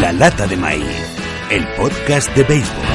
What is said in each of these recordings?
La lata de maíz, el podcast de béisbol.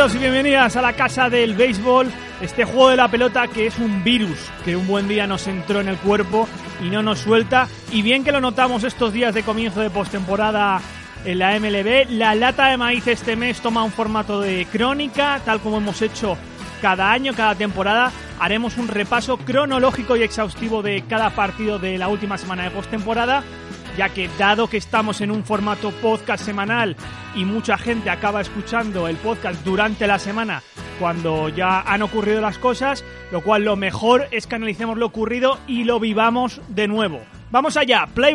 Bienvenidos y bienvenidas a la casa del béisbol, este juego de la pelota que es un virus que un buen día nos entró en el cuerpo y no nos suelta. Y bien que lo notamos estos días de comienzo de postemporada en la MLB, la lata de maíz este mes toma un formato de crónica, tal como hemos hecho cada año, cada temporada. Haremos un repaso cronológico y exhaustivo de cada partido de la última semana de postemporada ya que dado que estamos en un formato podcast semanal y mucha gente acaba escuchando el podcast durante la semana cuando ya han ocurrido las cosas, lo cual lo mejor es que analicemos lo ocurrido y lo vivamos de nuevo. Vamos allá, play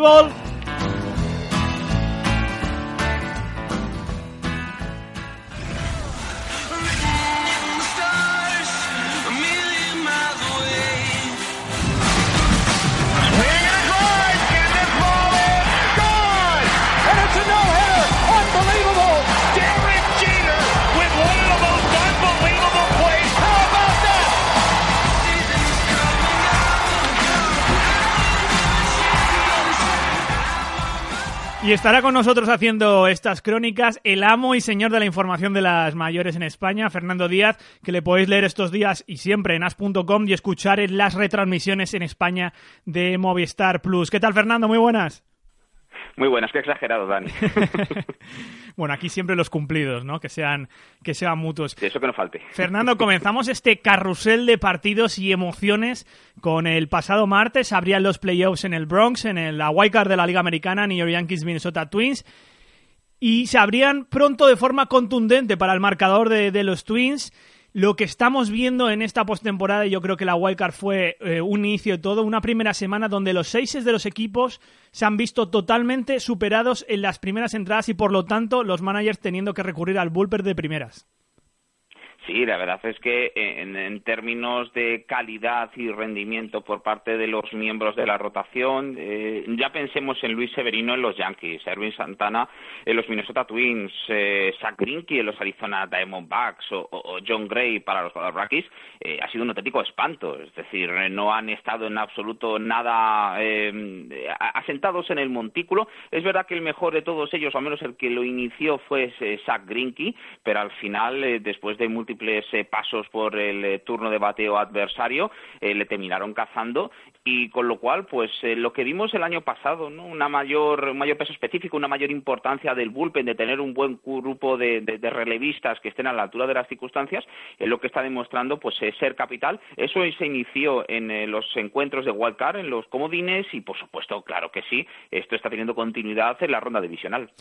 Y estará con nosotros haciendo estas crónicas el amo y señor de la información de las mayores en España, Fernando Díaz, que le podéis leer estos días y siempre en as.com y escuchar en las retransmisiones en España de Movistar Plus. ¿Qué tal, Fernando? Muy buenas. Muy buenas, qué exagerado, Dani. bueno, aquí siempre los cumplidos, ¿no? Que sean, que sean mutuos. eso que no falte. Fernando, comenzamos este carrusel de partidos y emociones con el pasado martes. Abrían los playoffs en el Bronx, en el, la Card de la Liga Americana, New York Yankees, Minnesota Twins. Y se abrían pronto de forma contundente para el marcador de, de los Twins lo que estamos viendo en esta postemporada, yo creo que la Wildcard fue eh, un inicio de todo, una primera semana donde los seis de los equipos se han visto totalmente superados en las primeras entradas y por lo tanto los managers teniendo que recurrir al bullpen de primeras. Sí, la verdad es que en, términos de calidad y rendimiento por parte de los miembros de la rotación, eh, ya pensemos en Luis Severino en los Yankees, Erwin Santana en los Minnesota Twins, eh, Zach Greinke en los Arizona Diamondbacks o, John Gray para los Rockies, eh, ha sido un auténtico espanto. Es decir, no han estado en absoluto nada eh, asentados en el montículo. Es verdad que el mejor de todos ellos, al menos el que lo inició, fue Zach Greinke, pero al final, después de múltiples eh, pasos por el eh, turno de bateo adversario, eh, le terminaron cazando y con lo cual, pues lo que vimos el año pasado, ¿no? Una mayor, un mayor peso específico, una mayor importancia del bullpen, de tener un buen grupo de, relevistas que estén a la altura de las circunstancias, es lo que está demostrando, pues ser capital. Eso se inició en los encuentros de wildcard, en los comodines y, por supuesto, claro que sí, esto está teniendo continuidad en la ronda divisional.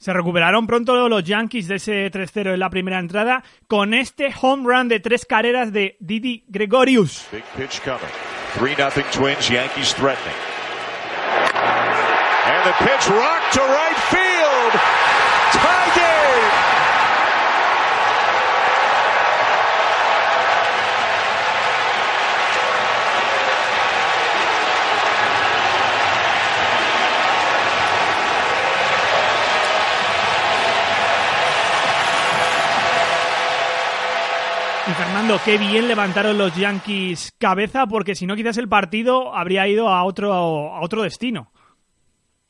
Se recuperaron pronto los Yankees de ese 3-0 en la primera entrada con este home run de tres carreras de Didi Gregorius. Big pitch coming. 3-0 Twins, Yankees threatening. And the pitch rocked to right field. Qué bien levantaron los Yankees cabeza, porque si no quizás el partido habría ido a otro, a otro destino.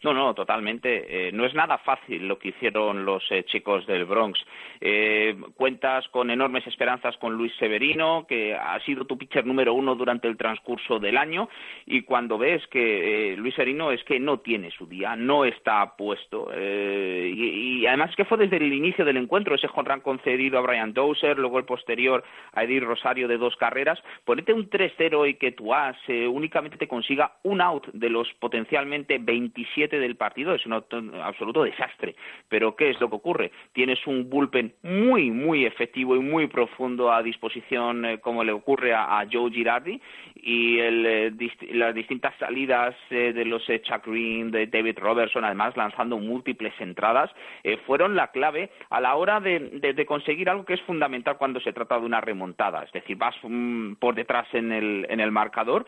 No, no, totalmente. Eh, no es nada fácil lo que hicieron los eh, chicos del Bronx. Eh, cuentas con enormes esperanzas con Luis Severino, que ha sido tu pitcher número uno durante el transcurso del año, y cuando ves que Luis Severino es que no tiene su día, no está puesto, y, además que fue desde el inicio del encuentro ese jonrán concedido a Brian Dozer, luego el posterior a Edir Rosario de dos carreras, ponete un 3-0 y que tu as únicamente te consiga un out de los potencialmente 27 del partido es un absoluto desastre. Pero ¿qué es lo que ocurre? Tienes un bullpen muy, muy efectivo y muy profundo a disposición, eh, como le ocurre a, Joe Girardi, y eh, las distintas salidas eh, de los Chuck Green, de David Robertson, además lanzando múltiples entradas, fueron la clave a la hora de, conseguir algo que es fundamental cuando se trata de una remontada. Es decir, vas mm, por detrás en el, en el marcador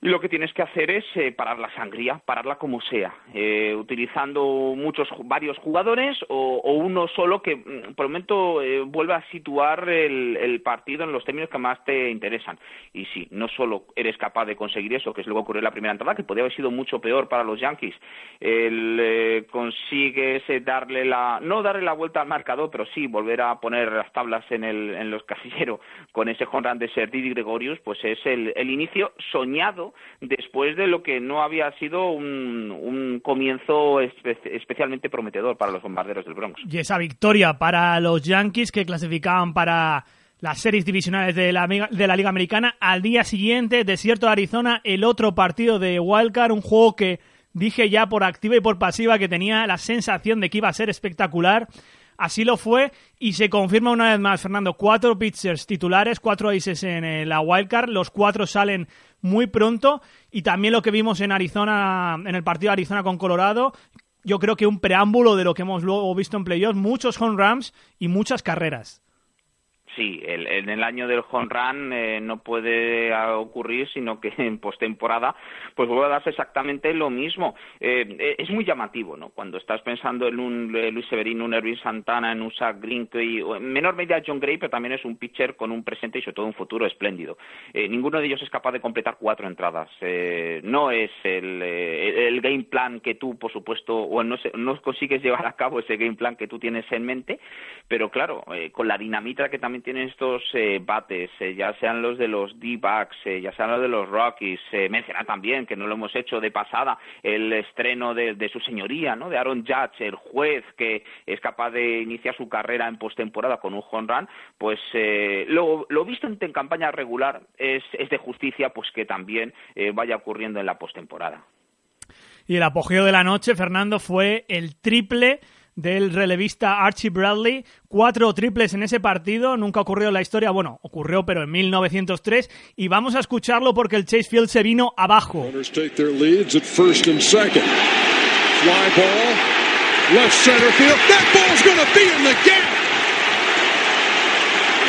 lo que tienes que hacer es eh, parar la sangría, pararla como sea, eh, utilizando muchos, varios jugadores o, uno solo que mm, por el momento eh, vuelva a situar el, partido en los términos que más te interesan. Y si no solo eres capaz de conseguir eso, que es lo que ocurrió en la primera entrada, que podría haber sido mucho peor para los Yankees, el, consigues darle la, no darle la vuelta al marcador, pero sí volver a poner las tablas en, el, en los casilleros con ese honrón de Serdi Gregorius, pues es el inicio soñado después de lo que no había sido un, comienzo especialmente prometedor para los bombarderos del Bronx. Y esa victoria para los Yankees que clasificaban para las series divisionales de la, de la Liga Americana. Al día siguiente, Desierto de Arizona, el otro partido de Wildcard, un juego que dije ya por activa y por pasiva que tenía la sensación de que iba a ser espectacular. Así lo fue y se confirma una vez más, Fernando, cuatro pitchers titulares, cuatro aces en la wildcard, los cuatro salen muy pronto y también lo que vimos en Arizona, en el partido de Arizona con Colorado, yo creo que un preámbulo de lo que hemos luego visto en playoffs, muchos home runs y muchas carreras. Sí, el, en el año del home run eh, no puede ocurrir, sino que en postemporada pues vuelve a darse exactamente lo mismo. Eh, eh, es muy llamativo, ¿no? Cuando estás pensando en un Luis Severino, un Erwin Santana, en un Zach Greinke, o en menor medida John Gray, pero también es un pitcher con un presente y sobre todo un futuro espléndido. ninguno de ellos es capaz de completar cuatro entradas. no es el, game plan que tú, por supuesto, o no, no consigues llevar a cabo ese game plan que tú tienes en mente, pero claro, con la dinamita que también tienen estos eh, bates, eh, ya sean los de los D-backs, eh, ya sean los de los Rockies, mencionar también, que no lo hemos hecho de pasada, el estreno de, su señoría, ¿no? de Aaron Judge, el juez que es capaz de iniciar su carrera en postemporada con un home run, pues lo, lo, visto en, campaña regular es, es, de justicia pues que también vaya ocurriendo en la postemporada. Y el apogeo de la noche, Fernando, fue el triple del relevista Archie Bradley. Cuatro triples en ese partido, nunca ocurrió en la historia, bueno, ocurrió pero en 1903 y vamos a escucharlo porque el Chase Field se vino abajo.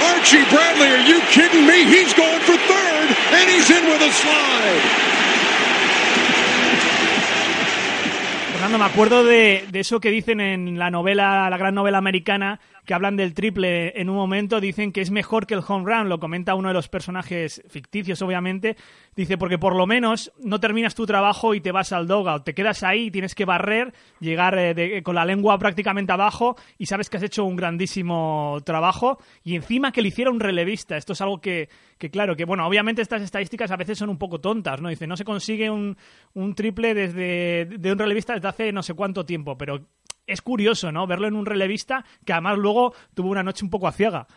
Archie Bradley, are you kidding me? He's going for third and slide. Me acuerdo de, de, eso que dicen en la novela, la gran novela americana, que hablan del triple en un momento, dicen que es mejor que el home run, lo comenta uno de los personajes ficticios, obviamente, dice, porque por lo menos no terminas tu trabajo y te vas al dogout, te quedas ahí, tienes que barrer, llegar eh, con la lengua prácticamente abajo y sabes que has hecho un grandísimo trabajo. Y encima que le hiciera un relevista, esto es algo que, que claro, que bueno, obviamente estas estadísticas a veces son un poco tontas, ¿no? Dice, no se consigue un, un triple desde de un relevista desde hace no sé cuánto tiempo, pero es curioso, ¿no? Verlo en un relevista que además luego tuvo una noche un poco aciaga.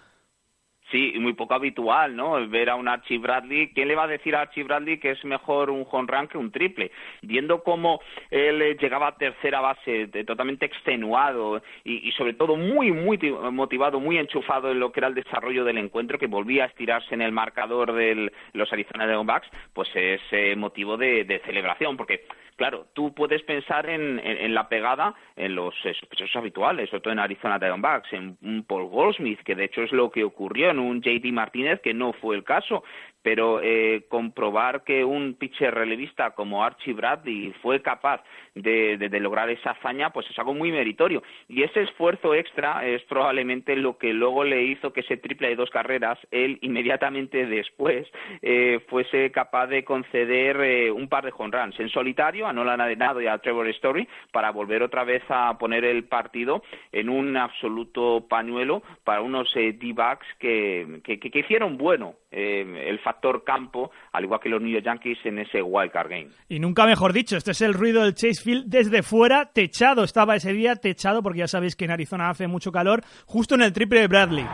Sí, muy poco habitual, ¿no? Ver a un Archie Bradley. ¿Quién le va a decir a Archie Bradley que es mejor un home run que un triple? Viendo cómo él eh, llegaba a tercera base, totalmente extenuado y, sobre todo muy, muy motivado, muy enchufado en lo que era el desarrollo del encuentro, que volvía a estirarse en el marcador de los Arizona Diamondbacks, pues es eh, motivo de celebración, porque claro, tú puedes pensar en, la pegada en los eh, habituales, sobre todo en Arizona Diamondbacks, en un Paul Goldsmith, que de hecho es lo que ocurrió en un JD Martínez, que no fue el caso, pero eh, comprobar que un pitcher relevista como Archie Bradley fue capaz de, lograr esa hazaña, pues es algo muy meritorio. Y ese esfuerzo extra es probablemente lo que luego le hizo que ese triple de dos carreras, él inmediatamente después eh, fuese capaz de conceder un par de home runs en solitario a Nolan Arenado y a Trevor Story para volver otra vez a poner el partido en un absoluto pañuelo para unos eh, D-backs que, que, hicieron bueno eh, el factor campo, al igual que los New York Yankees en ese wildcard game. Y nunca mejor dicho, este es el ruido del Chase Field desde fuera, techado, estaba ese día techado porque ya sabéis que en Arizona hace mucho calor, justo en el triple de Bradley.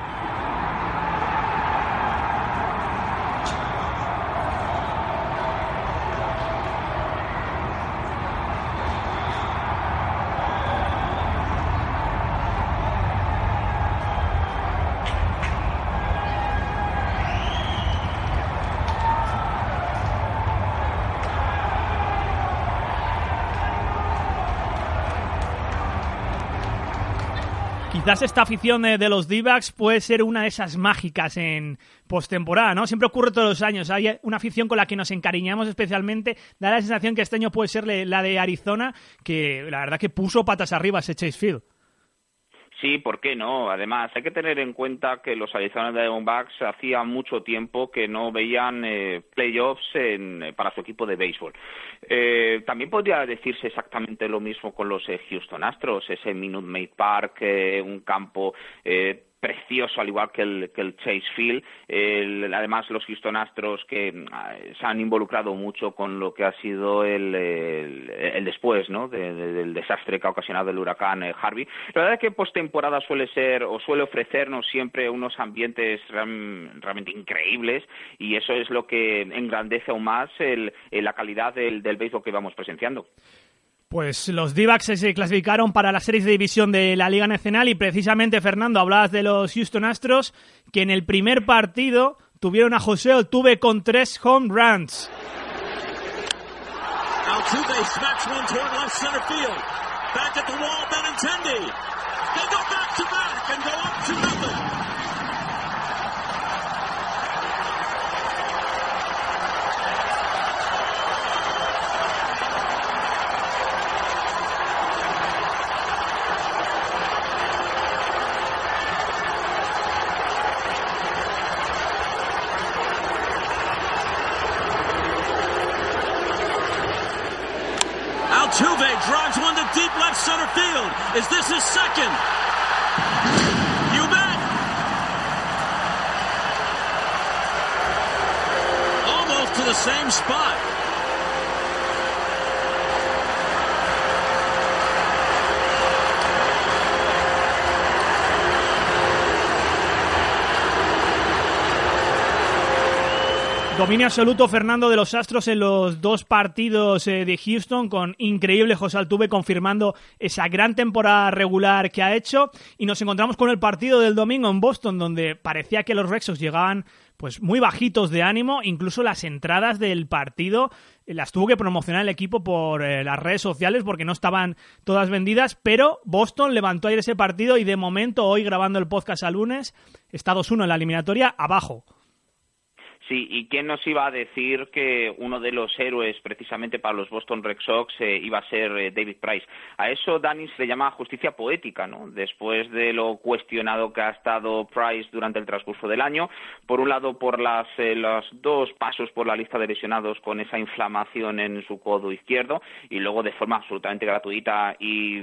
Quizás esta afición de, los d puede ser una de esas mágicas en postemporada, ¿no? Siempre ocurre todos los años. Hay una afición con la que nos encariñamos especialmente. Da la sensación que este año puede ser la de Arizona, que la verdad que puso patas arriba ese Chase Field. Sí, ¿por qué no? Además, hay que tener en cuenta que los Arizona Diamondbacks hacía mucho tiempo que no veían eh, playoffs eh, para su equipo de béisbol. Eh, también podría decirse exactamente lo mismo con los Houston Astros, ese Minute Maid Park, un campo precioso, al igual que el, que el Chase Field. además, los Houston Astros que mm, se han involucrado mucho con lo que ha sido el, el, después ¿no? del desastre que ha ocasionado el huracán eh, Harvey. La verdad es que postemporada suele ser o suele ofrecernos siempre unos ambientes realmente increíbles y eso es lo que engrandece aún más la calidad del, del béisbol que vamos presenciando. Pues los d se clasificaron para las series de división de la Liga Nacional y precisamente, Fernando, hablabas de los Houston Astros, que en el primer partido tuvieron a José Altuve con tres home runs. Center field. Is this his second? You bet. Almost to the same spot. Dominio absoluto Fernando de los Astros en los dos partidos eh, de Houston, con increíble José Altuve confirmando esa gran temporada regular que ha hecho. Y nos encontramos con el partido del domingo en Boston, donde parecía que los Rexos llegaban pues muy bajitos de ánimo, incluso las entradas del partido eh, las tuvo que promocionar el equipo por eh, las redes sociales porque no estaban todas vendidas, pero Boston levantó ayer ese partido y de momento hoy grabando el podcast a lunes, Estados 1 en la eliminatoria abajo. Sí, y quién nos iba a decir que uno de los héroes precisamente para los Boston Red Sox eh, iba a ser eh, David Price. A eso Dani se le llama justicia poética, ¿no? Después de lo cuestionado que ha estado Price durante el transcurso del año, por un lado por las, eh, los dos pasos por la lista de lesionados con esa inflamación en su codo izquierdo y luego de forma absolutamente gratuita y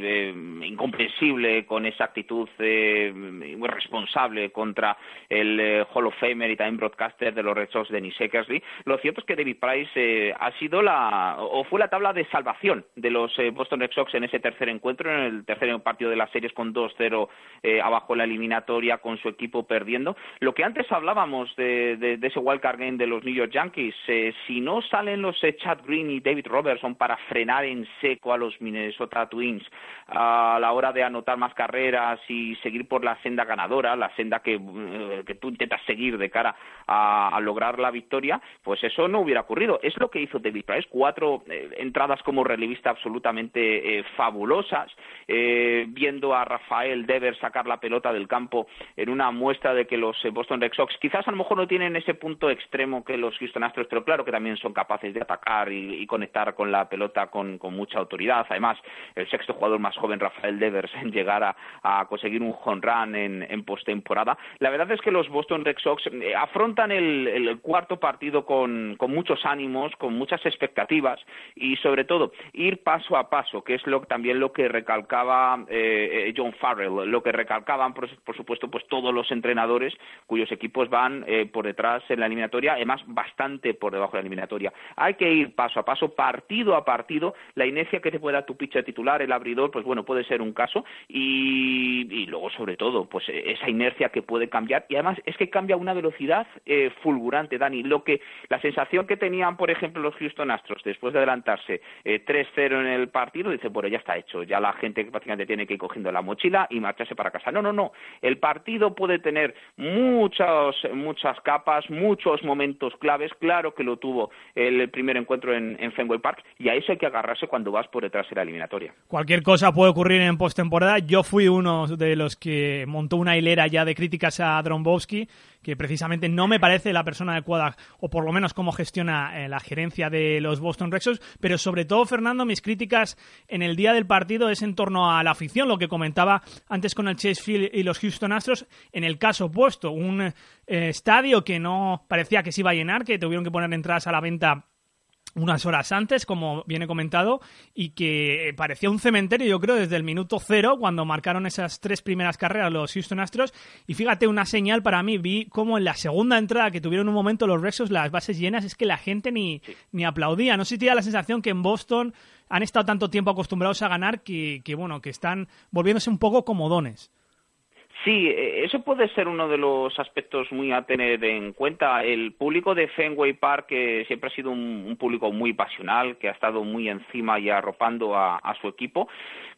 incomprensible con esa actitud muy responsable contra el Hall of Famer y también broadcaster de los Red de Eckersley. Lo cierto es que David Price eh, ha sido la, o fue la tabla de salvación de los eh, Boston Red Sox en ese tercer encuentro, en el tercer partido de las series con 2-0 eh, abajo en la eliminatoria, con su equipo perdiendo. Lo que antes hablábamos de, de, ese wildcard game de los New York Yankees, si no salen los Chad Green y David Robertson para frenar en seco a los Minnesota Twins a la hora de anotar más carreras y seguir por la senda ganadora, la senda que, que tú intentas seguir de cara a lograr la victoria, pues eso no hubiera ocurrido. Es lo que hizo David Price, cuatro eh, entradas como relevista absolutamente eh, fabulosas, eh, viendo a Rafael Dever sacar la pelota del campo en una muestra de que los Boston Red Sox quizás a lo mejor no tienen ese punto extremo que los Houston Astros, pero claro que también son capaces de atacar y, conectar con la pelota con, mucha autoridad. Además, el sexto jugador más joven, Rafael Devers, en llegar a, conseguir un home run en, postemporada. La verdad es que los Boston Red Sox afrontan el cuarto partido con, con muchos ánimos, con muchas expectativas y sobre todo ir paso a paso, que es lo, también lo que recalcaba eh, eh, John Farrell, lo que recalcaban por, supuesto pues todos los entrenadores cuyos equipos van eh, por detrás en la eliminatoria, además bastante por debajo de la eliminatoria. Hay que ir paso a paso, partido a partido, la inercia que te puede dar tu pitcher titular, el abridor, pues bueno, puede ser un caso. Y, y luego sobre todo pues esa inercia que puede cambiar. Y además es que cambia a una velocidad fulgurante, Dani, lo que la sensación que tenían por ejemplo los Houston Astros después de adelantarse 3-0 en el partido, dice, bueno, ya está hecho, ya la gente prácticamente tiene que ir cogiendo la mochila y marcharse para casa. No, no, no, el partido puede tener muchas, muchas capas, muchos momentos claves, claro que lo tuvo el primer encuentro en, Fenway Park, y a eso hay que agarrarse cuando vas por detrás de la eliminatoria. Cualquier cosa puede ocurrir en postemporada. Yo fui uno de los que montó una hilera ya de críticas a Drombowski, que precisamente no me parece la persona adecuada, o por lo menos cómo gestiona eh, la gerencia de los Boston Red Sox, pero sobre todo, Fernando, mis críticas en el día del partido es en torno a la afición, lo que comentaba antes con el Chase Field y los Houston Astros, en el caso opuesto, un eh, estadio que no parecía que se iba a llenar, que tuvieron que poner entradas a la venta unas horas antes, como viene comentado, y que parecía un cementerio, yo creo, desde el minuto cero, cuando marcaron esas tres primeras carreras los Houston Astros. Y fíjate, una señal para mí, vi como en la segunda entrada que tuvieron un momento los Rexos, las bases llenas, es que la gente ni, ni aplaudía. No sé si te da la sensación que en Boston han estado tanto tiempo acostumbrados a ganar que, que bueno, que están volviéndose un poco comodones. Sí, e, eso puede ser uno de los aspectos muy a tener en cuenta. El público de Fenway Park que siempre ha sido un, público muy pasional, que ha estado muy encima y arropando a, su equipo,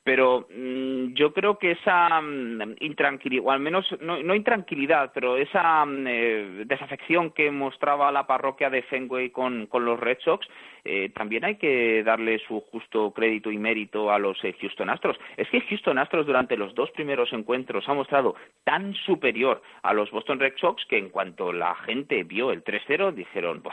pero mm, yo creo que esa mm, intranquilidad, o al menos no, intranquilidad, pero esa mm, eh, desafección que mostraba la parroquia de Fenway con, con los Red Sox, eh, también hay que darle su justo crédito y mérito a los eh, Houston Astros. Es que Houston Astros durante los dos primeros encuentros ha mostrado tan superior a los Boston Red Sox que en cuanto la gente vio el 3-0 dijeron,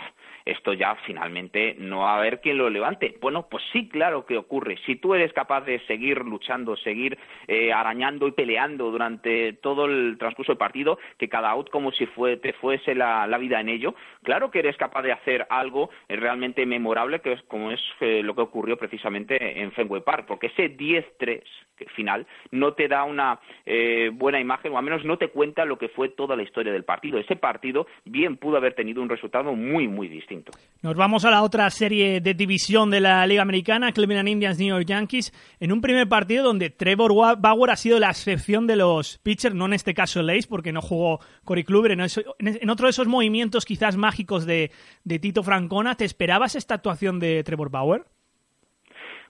esto ya finalmente no va a haber quien lo levante. Bueno, pues sí, claro que ocurre. Si tú eres capaz de seguir luchando, seguir eh, arañando y peleando durante todo el transcurso del partido, que cada out como si te fuese la, la vida en ello, claro que eres capaz de hacer algo realmente memorable que es como es eh, lo que ocurrió precisamente en Fenway Park, porque ese 10-3 final no te da una eh, buena imagen, o al menos no te cuenta lo que fue toda la historia del partido. Ese partido bien pudo haber tenido un resultado muy, muy distinto. Nos vamos a la otra serie de división de la Liga Americana, Cleveland Indians, New York Yankees, en un primer partido donde Trevor Bauer ha sido la excepción de los pitchers, no en este caso Lace, porque no jugó Corey Kluber, en, otro de esos movimientos quizás mágicos de, Tito Francona. ¿Te esperabas esta de Trevor Bauer?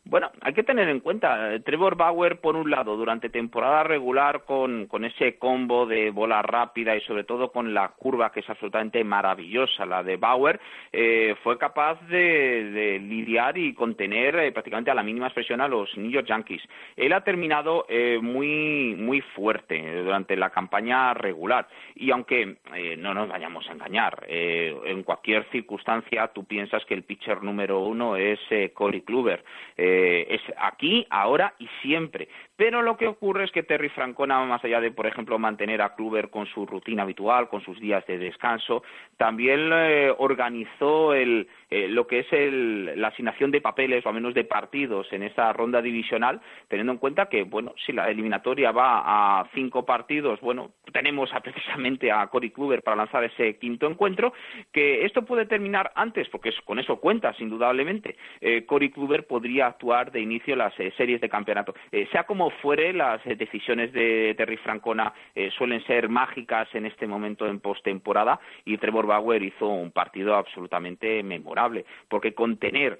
Bueno, hay que tener en cuenta, eh, Trevor Bauer, por un lado, durante temporada regular con, con ese combo de bola rápida y sobre todo con la curva que es absolutamente maravillosa, la de Bauer, eh, fue capaz de, lidiar y contener eh, prácticamente a la mínima expresión a los New York Yankees. Él ha terminado muy, muy fuerte durante la campaña regular y aunque no nos vayamos a engañar, en cualquier circunstancia tú piensas que el pitcher número uno es Corey Kluber. Eh, es aquí, ahora y siempre. Pero lo que ocurre es que Terry Francona, más allá de, por ejemplo, mantener a Kluber con su rutina habitual, con sus días de descanso, también eh, organizó el, eh, lo que es el, la asignación de papeles, o al menos de partidos, en esa ronda divisional, teniendo en cuenta que, bueno, si la eliminatoria va a cinco partidos, bueno, tenemos a, precisamente a Cory Kluber para lanzar ese quinto encuentro, que esto puede terminar antes, porque con eso cuentas, indudablemente. Eh, Cory Kluber podría actuar de inicio las eh, series de campeonato. sea como fuere, las eh, decisiones de Terry Francona eh, suelen ser mágicas en este momento en postemporada y Trevor Bauer hizo un partido absolutamente memorable, porque contener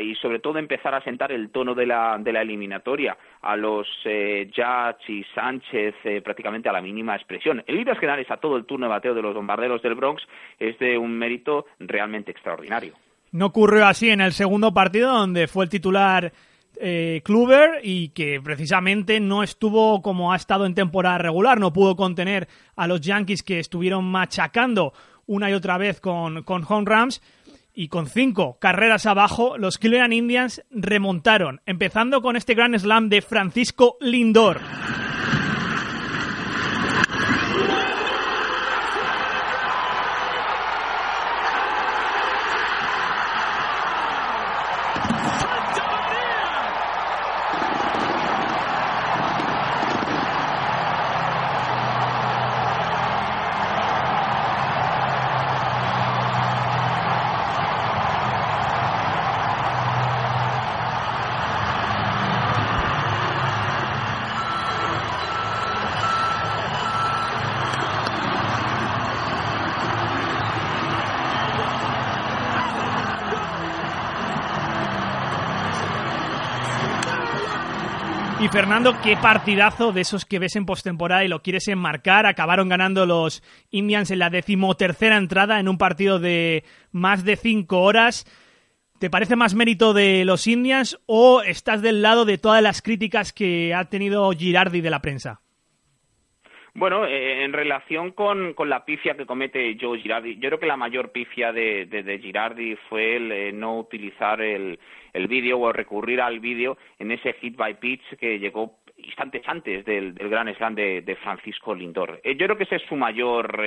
y sobre todo empezar a sentar el tono de la, de la eliminatoria a los eh, Judge y Sánchez eh, prácticamente a la mínima expresión. En líneas generales a todo el turno de bateo de los bombarderos del Bronx es de un mérito realmente extraordinario. No ocurrió así en el segundo partido, donde fue el titular eh, Kluber y que precisamente no estuvo como ha estado en temporada regular, no pudo contener a los Yankees que estuvieron machacando una y otra vez con, con home runs y con cinco carreras abajo, los Cleveland Indians remontaron, empezando con este gran slam de Francisco Lindor. Y Fernando, qué partidazo de esos que ves en postemporada y lo quieres enmarcar. Acabaron ganando los Indians en la decimotercera entrada en un partido de más de cinco horas. ¿Te parece más mérito de los Indians o estás del lado de todas las críticas que ha tenido Girardi de la prensa? Bueno, eh, en relación con, la pifia que comete Joe Girardi, yo creo que la mayor pifia de, Girardi fue el eh, no utilizar el, el vídeo o recurrir al vídeo en ese hit by pitch que llegó instantes antes del, Gran Slam de, Francisco Lindor. Eh, yo creo que ese es su mayor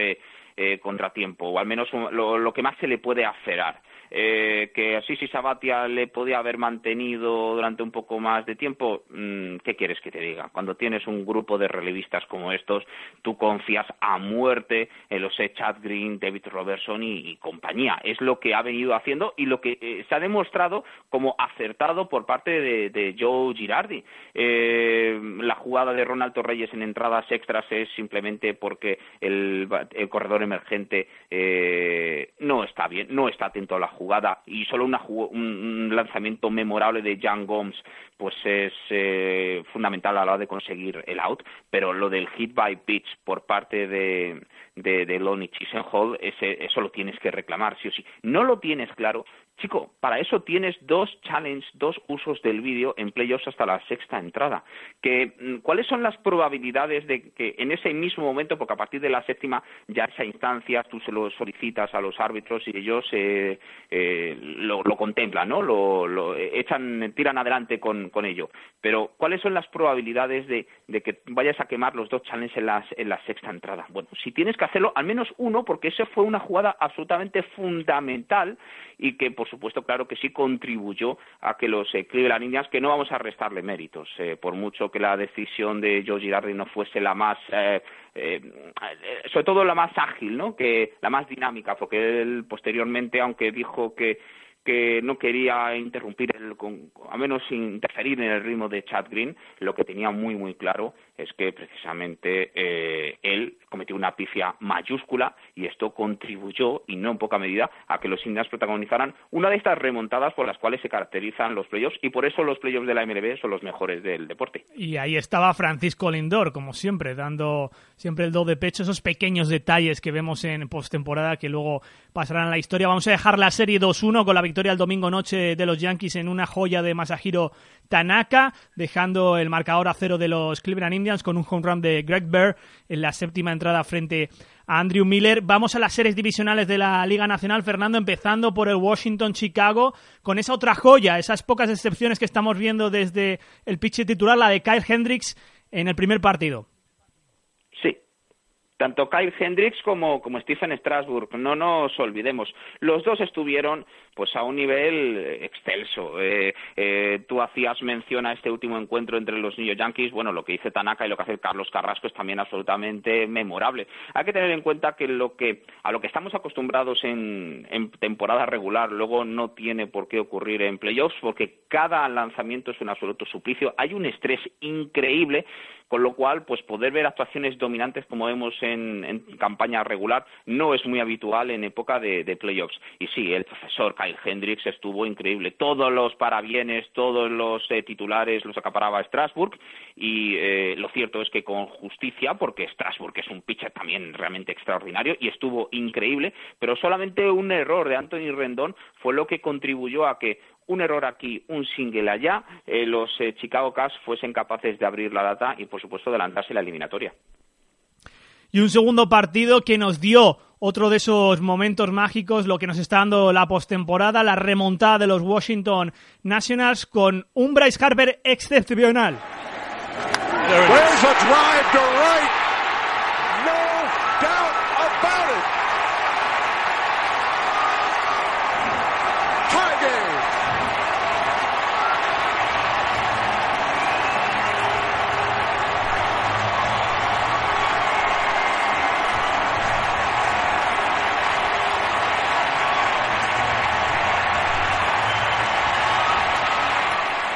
contratiempo, o al menos lo, lo, que más se le puede aferrar eh, que así si Sabatia le podía haber mantenido durante un poco más de tiempo, mm, ¿qué quieres que te diga? Cuando tienes un grupo de relevistas como estos, tú confías a muerte en los Chad Green, David Robertson y, compañía. Es lo que ha venido haciendo y lo que eh, se ha demostrado como acertado por parte de, Joe Girardi. Eh, la jugada de Ronaldo Reyes en entradas extras es simplemente porque el, corredor emergente eh, no está bien, no está atento a la jugada y solo un lanzamiento memorable de Jan Gomes pues es eh, fundamental a la hora de conseguir el out, pero lo del hit by pitch por parte de, de, de Lonnie Chisenhall, ese, eso lo tienes que reclamar, sí o sí. No lo tienes claro, chico, para eso tienes dos challenges, dos usos del vídeo en playoffs hasta la sexta entrada. Que, mm, ¿Cuáles son las probabilidades de que en ese mismo momento, porque a partir de la séptima ya esa instancia tú se lo solicitas a los árbitros y ellos eh, eh, lo, contemplan, ¿no? Lo, lo, echan, tiran adelante con, ello. Pero, ¿cuáles son las probabilidades de, que vayas a quemar los dos challenges en, en la sexta entrada? Bueno, si tienes que hacerlo, al menos uno, porque esa fue una jugada absolutamente fundamental y que, por supuesto, claro que sí contribuyó a que los eh, Cleveland Indians, que no vamos a restarle méritos, eh, por mucho que la decisión de Joe Girardi no fuese la más eh, eh, sobre todo la más ágil, ¿no? Que la más dinámica, porque él posteriormente, aunque dijo que que no quería interrumpir, el, a menos interferir en el ritmo de Chad Green, lo que tenía muy, muy claro es que precisamente eh, él cometió una pifia mayúscula y esto contribuyó, y no en poca medida, a que los Indians protagonizaran una de estas remontadas por las cuales se caracterizan los playoffs y por eso los playoffs de la MLB son los mejores del deporte. Y ahí estaba Francisco Lindor, como siempre, dando siempre el do de pecho, esos pequeños detalles que vemos en postemporada que luego pasarán a la historia. Vamos a dejar la serie 2-1 con la victoria el domingo noche de los Yankees en una joya de Masahiro Tanaka, dejando el marcador a cero de los Cleveland Indians con un home run de Greg Bear en la séptima entrada frente a Andrew Miller. Vamos a las series divisionales de la Liga Nacional, Fernando, empezando por el Washington-Chicago, con esa otra joya, esas pocas excepciones que estamos viendo desde el pitch titular, la de Kyle Hendricks en el primer partido tanto Kyle Hendricks como, como Stephen Strasburg, no nos olvidemos, los dos estuvieron pues a un nivel excelso. Eh, eh, tú hacías mención a este último encuentro entre los New Yankees, bueno, lo que dice Tanaka y lo que hace Carlos Carrasco es también absolutamente memorable. Hay que tener en cuenta que lo que a lo que estamos acostumbrados en, en temporada regular luego no tiene por qué ocurrir en playoffs porque cada lanzamiento es un absoluto suplicio. Hay un estrés increíble con lo cual, pues poder ver actuaciones dominantes como vemos en, campaña regular no es muy habitual en época de, playoffs. Y sí, el profesor Kyle Hendricks estuvo increíble. Todos los parabienes, todos los eh, titulares los acaparaba Strasbourg y eh, lo cierto es que con justicia, porque Strasbourg es un pitcher también realmente extraordinario y estuvo increíble, pero solamente un error de Anthony Rendón fue lo que contribuyó a que un error aquí, un single allá, eh, los eh, Chicago Cubs fuesen capaces de abrir la data y, por supuesto, adelantarse la eliminatoria. Y un segundo partido que nos dio otro de esos momentos mágicos, lo que nos está dando la postemporada, la remontada de los Washington Nationals con un Bryce Harper excepcional.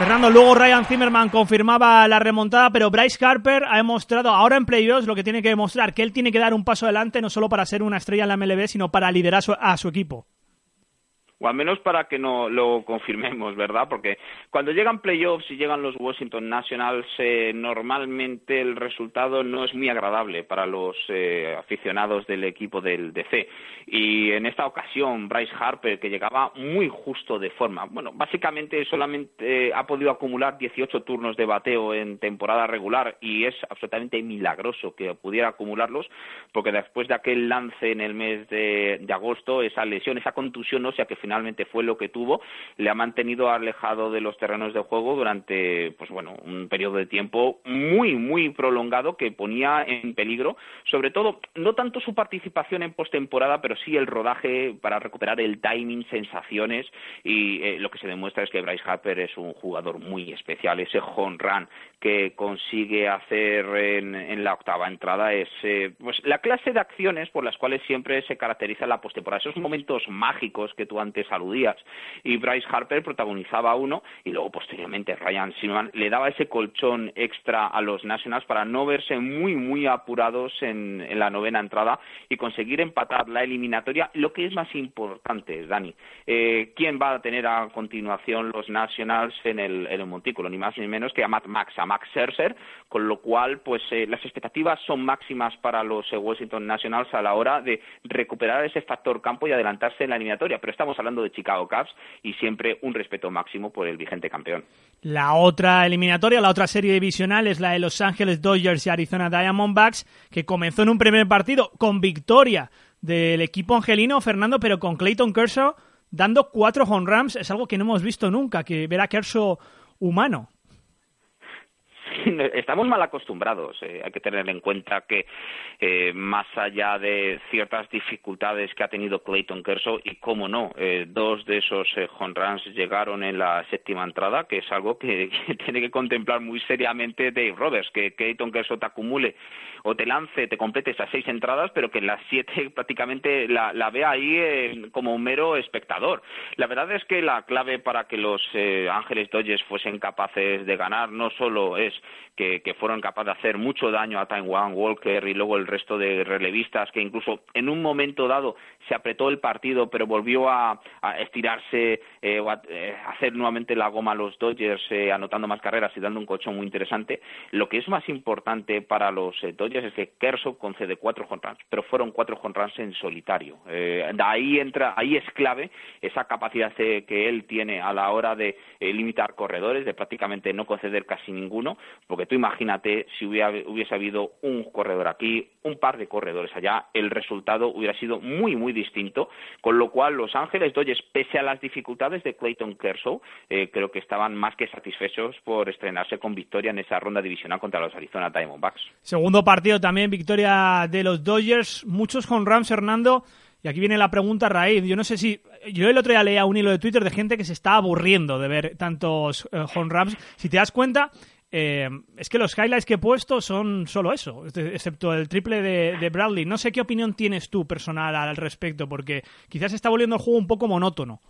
Fernando, luego Ryan Zimmerman confirmaba la remontada, pero Bryce Harper ha demostrado ahora en playoffs lo que tiene que demostrar, que él tiene que dar un paso adelante no solo para ser una estrella en la MLB, sino para liderar a su equipo o al menos para que no lo confirmemos, ¿verdad? Porque cuando llegan playoffs y llegan los Washington Nationals, eh, normalmente el resultado no es muy agradable para los eh, aficionados del equipo del DC. Y en esta ocasión, Bryce Harper, que llegaba muy justo de forma, bueno, básicamente solamente ha podido acumular 18 turnos de bateo en temporada regular y es absolutamente milagroso que pudiera acumularlos, porque después de aquel lance en el mes de, agosto, esa lesión, esa contusión sea que finalmente fue lo que tuvo, le ha mantenido alejado de los terrenos de juego durante, pues bueno, un periodo de tiempo muy, muy prolongado que ponía en peligro, sobre todo, no tanto su participación en postemporada, pero sí el rodaje para recuperar el timing, sensaciones, y eh, lo que se demuestra es que Bryce Harper es un jugador muy especial, ese home run que consigue hacer en, la octava entrada es eh, pues la clase de acciones por las cuales siempre se caracteriza la postemporada, esos momentos mágicos que tú antes aludías y Bryce Harper protagonizaba uno y luego posteriormente Ryan Silverman le daba ese colchón extra a los Nationals para no verse muy muy apurados en, la novena entrada y conseguir empatar la eliminatoria. Lo que es más importante Dani eh, quién va a tener a continuación los Nationals en el, en el montículo ni más ni menos que a Matt Max a Max Scherzer con lo cual pues eh, las expectativas son máximas para los Washington Nationals a la hora de recuperar ese factor campo y adelantarse en la eliminatoria. Pero estamos hablando de Chicago Cubs y siempre un respeto máximo por el vigente campeón. La otra eliminatoria, la otra serie divisional es la de Los Ángeles Dodgers y Arizona Diamondbacks, que comenzó en un primer partido con victoria del equipo angelino, Fernando, pero con Clayton Kershaw dando cuatro home runs, es algo que no hemos visto nunca, que ver a Kershaw humano. estamos mal acostumbrados. Eh, hay que tener en cuenta que eh, más allá de ciertas dificultades que ha tenido Clayton Kershaw y cómo no, eh, dos de esos home runs llegaron en la séptima entrada, que es algo que, tiene que contemplar muy seriamente Dave Roberts, que Clayton Kershaw te acumule o te lance, te complete esas seis entradas, pero que en las siete prácticamente la, la vea ahí como un mero espectador. La verdad es que la clave para que los Ángeles Dodgers fuesen capaces de ganar no solo es que, fueron capaces de hacer mucho daño a Taiwan Walker y luego el resto de relevistas que incluso en un momento dado se apretó el partido pero volvió a, estirarse eh, o a, eh, hacer nuevamente la goma a los Dodgers eh, anotando más carreras y dando un colchón muy interesante. Lo que es más importante para los Dodgers es que Kershaw concede cuatro home pero fueron cuatro home en solitario. ahí entra, ahí es clave esa capacidad que él tiene a la hora de limitar corredores, de prácticamente no conceder casi ninguno, porque tú imagínate si hubiese habido un corredor aquí, un par de corredores allá, el resultado hubiera sido muy, muy distinto, con lo cual Los Ángeles Dodgers, pese a las dificultades de Clayton Kershaw, eh, creo que estaban más que satisfechos por estrenarse con victoria en esa ronda divisional contra los Arizona Diamondbacks. Segundo partido también, victoria de los Dodgers, muchos con Rams, Hernando. Y aquí viene la pregunta raíz. Yo no sé si. Yo el otro día leía un hilo de Twitter de gente que se está aburriendo de ver tantos eh, home runs. Si te das cuenta, eh, es que los highlights que he puesto son solo eso, excepto el triple de, Bradley. No sé qué opinión tienes tú personal al respecto, porque quizás está volviendo el juego un poco monótono.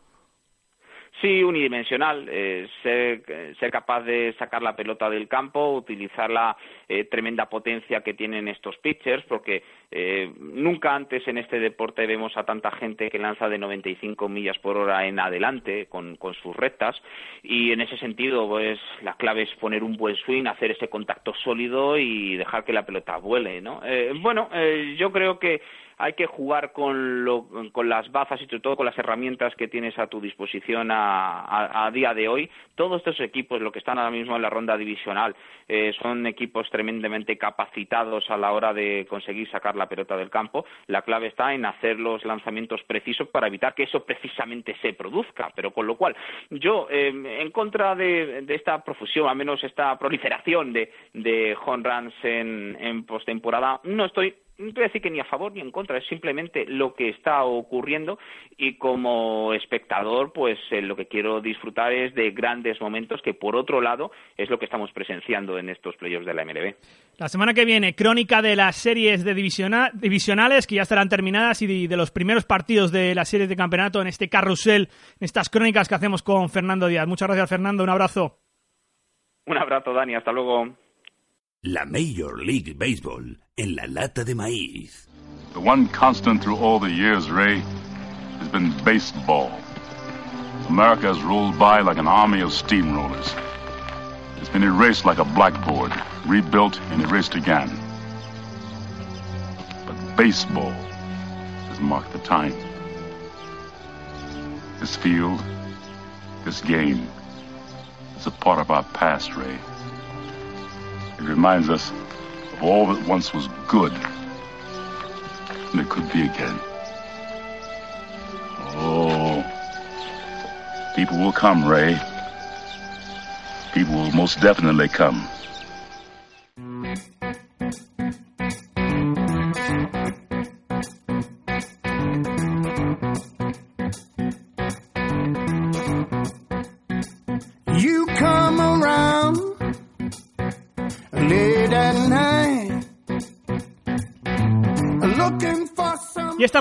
Sí, unidimensional. Eh, ser, capaz de sacar la pelota del campo, utilizar la eh, tremenda potencia que tienen estos pitchers, porque eh, nunca antes en este deporte vemos a tanta gente que lanza de 95 millas por hora en adelante con, con sus rectas. Y en ese sentido, pues la clave es poner un buen swing, hacer ese contacto sólido y dejar que la pelota vuele, ¿no? bueno, yo creo que hay que jugar con, las bazas y sobre todo con las herramientas que tienes a tu disposición a, día de hoy. Todos estos equipos, lo que están ahora mismo en la ronda divisional, eh, son equipos tremendamente capacitados a la hora de conseguir sacar la pelota del campo. La clave está en hacer los lanzamientos precisos para evitar que eso precisamente se produzca. Pero con lo cual, yo, eh, en contra de, esta profusión, al menos esta proliferación de, de home runs en, en postemporada, no estoy no te voy a decir que ni a favor ni en contra, es simplemente lo que está ocurriendo y como espectador, pues eh, lo que quiero disfrutar es de grandes momentos que por otro lado es lo que estamos presenciando en estos playoffs de la MLB. La semana que viene, crónica de las series de divisionales que ya estarán terminadas y de, los primeros partidos de las series de campeonato en este carrusel, en estas crónicas que hacemos con Fernando Díaz. Muchas gracias, Fernando. Un abrazo. Un abrazo, Dani. Hasta luego. La Major League Baseball en la lata de maíz. The one constant through all the years, Ray, has been baseball. America has rolled by like an army of steamrollers. It's been erased like a blackboard, rebuilt and erased again. But baseball has marked the time. This field, this game, is a part of our past, Ray. It reminds us of all that once was good, and it could be again. Oh, people will come, Ray. People will most definitely come.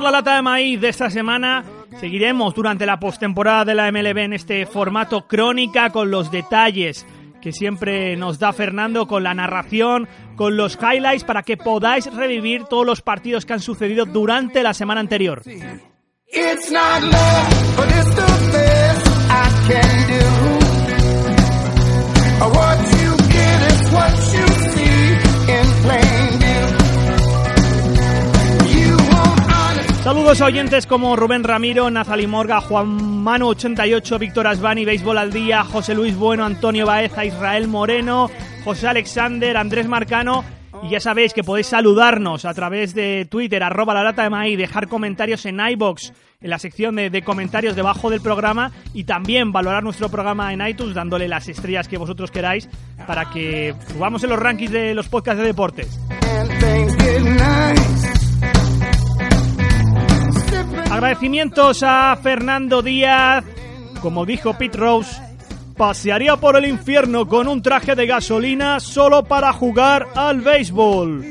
La lata de maíz de esta semana. Seguiremos durante la postemporada de la MLB en este formato crónica con los detalles que siempre nos da Fernando, con la narración, con los highlights para que podáis revivir todos los partidos que han sucedido durante la semana anterior. Saludos a oyentes como Rubén Ramiro, Nazali Morga, Juan Manu 88, Víctor Asbani, Béisbol al Día, José Luis Bueno, Antonio Baeza, Israel Moreno, José Alexander, Andrés Marcano. Y ya sabéis que podéis saludarnos a través de Twitter, arroba la lata de maíz, dejar comentarios en iBox, en la sección de, de comentarios debajo del programa y también valorar nuestro programa en iTunes dándole las estrellas que vosotros queráis para que subamos en los rankings de los podcasts de deportes. Agradecimientos a Fernando Díaz. Como dijo Pete Rose, pasearía por el infierno con un traje de gasolina solo para jugar al béisbol.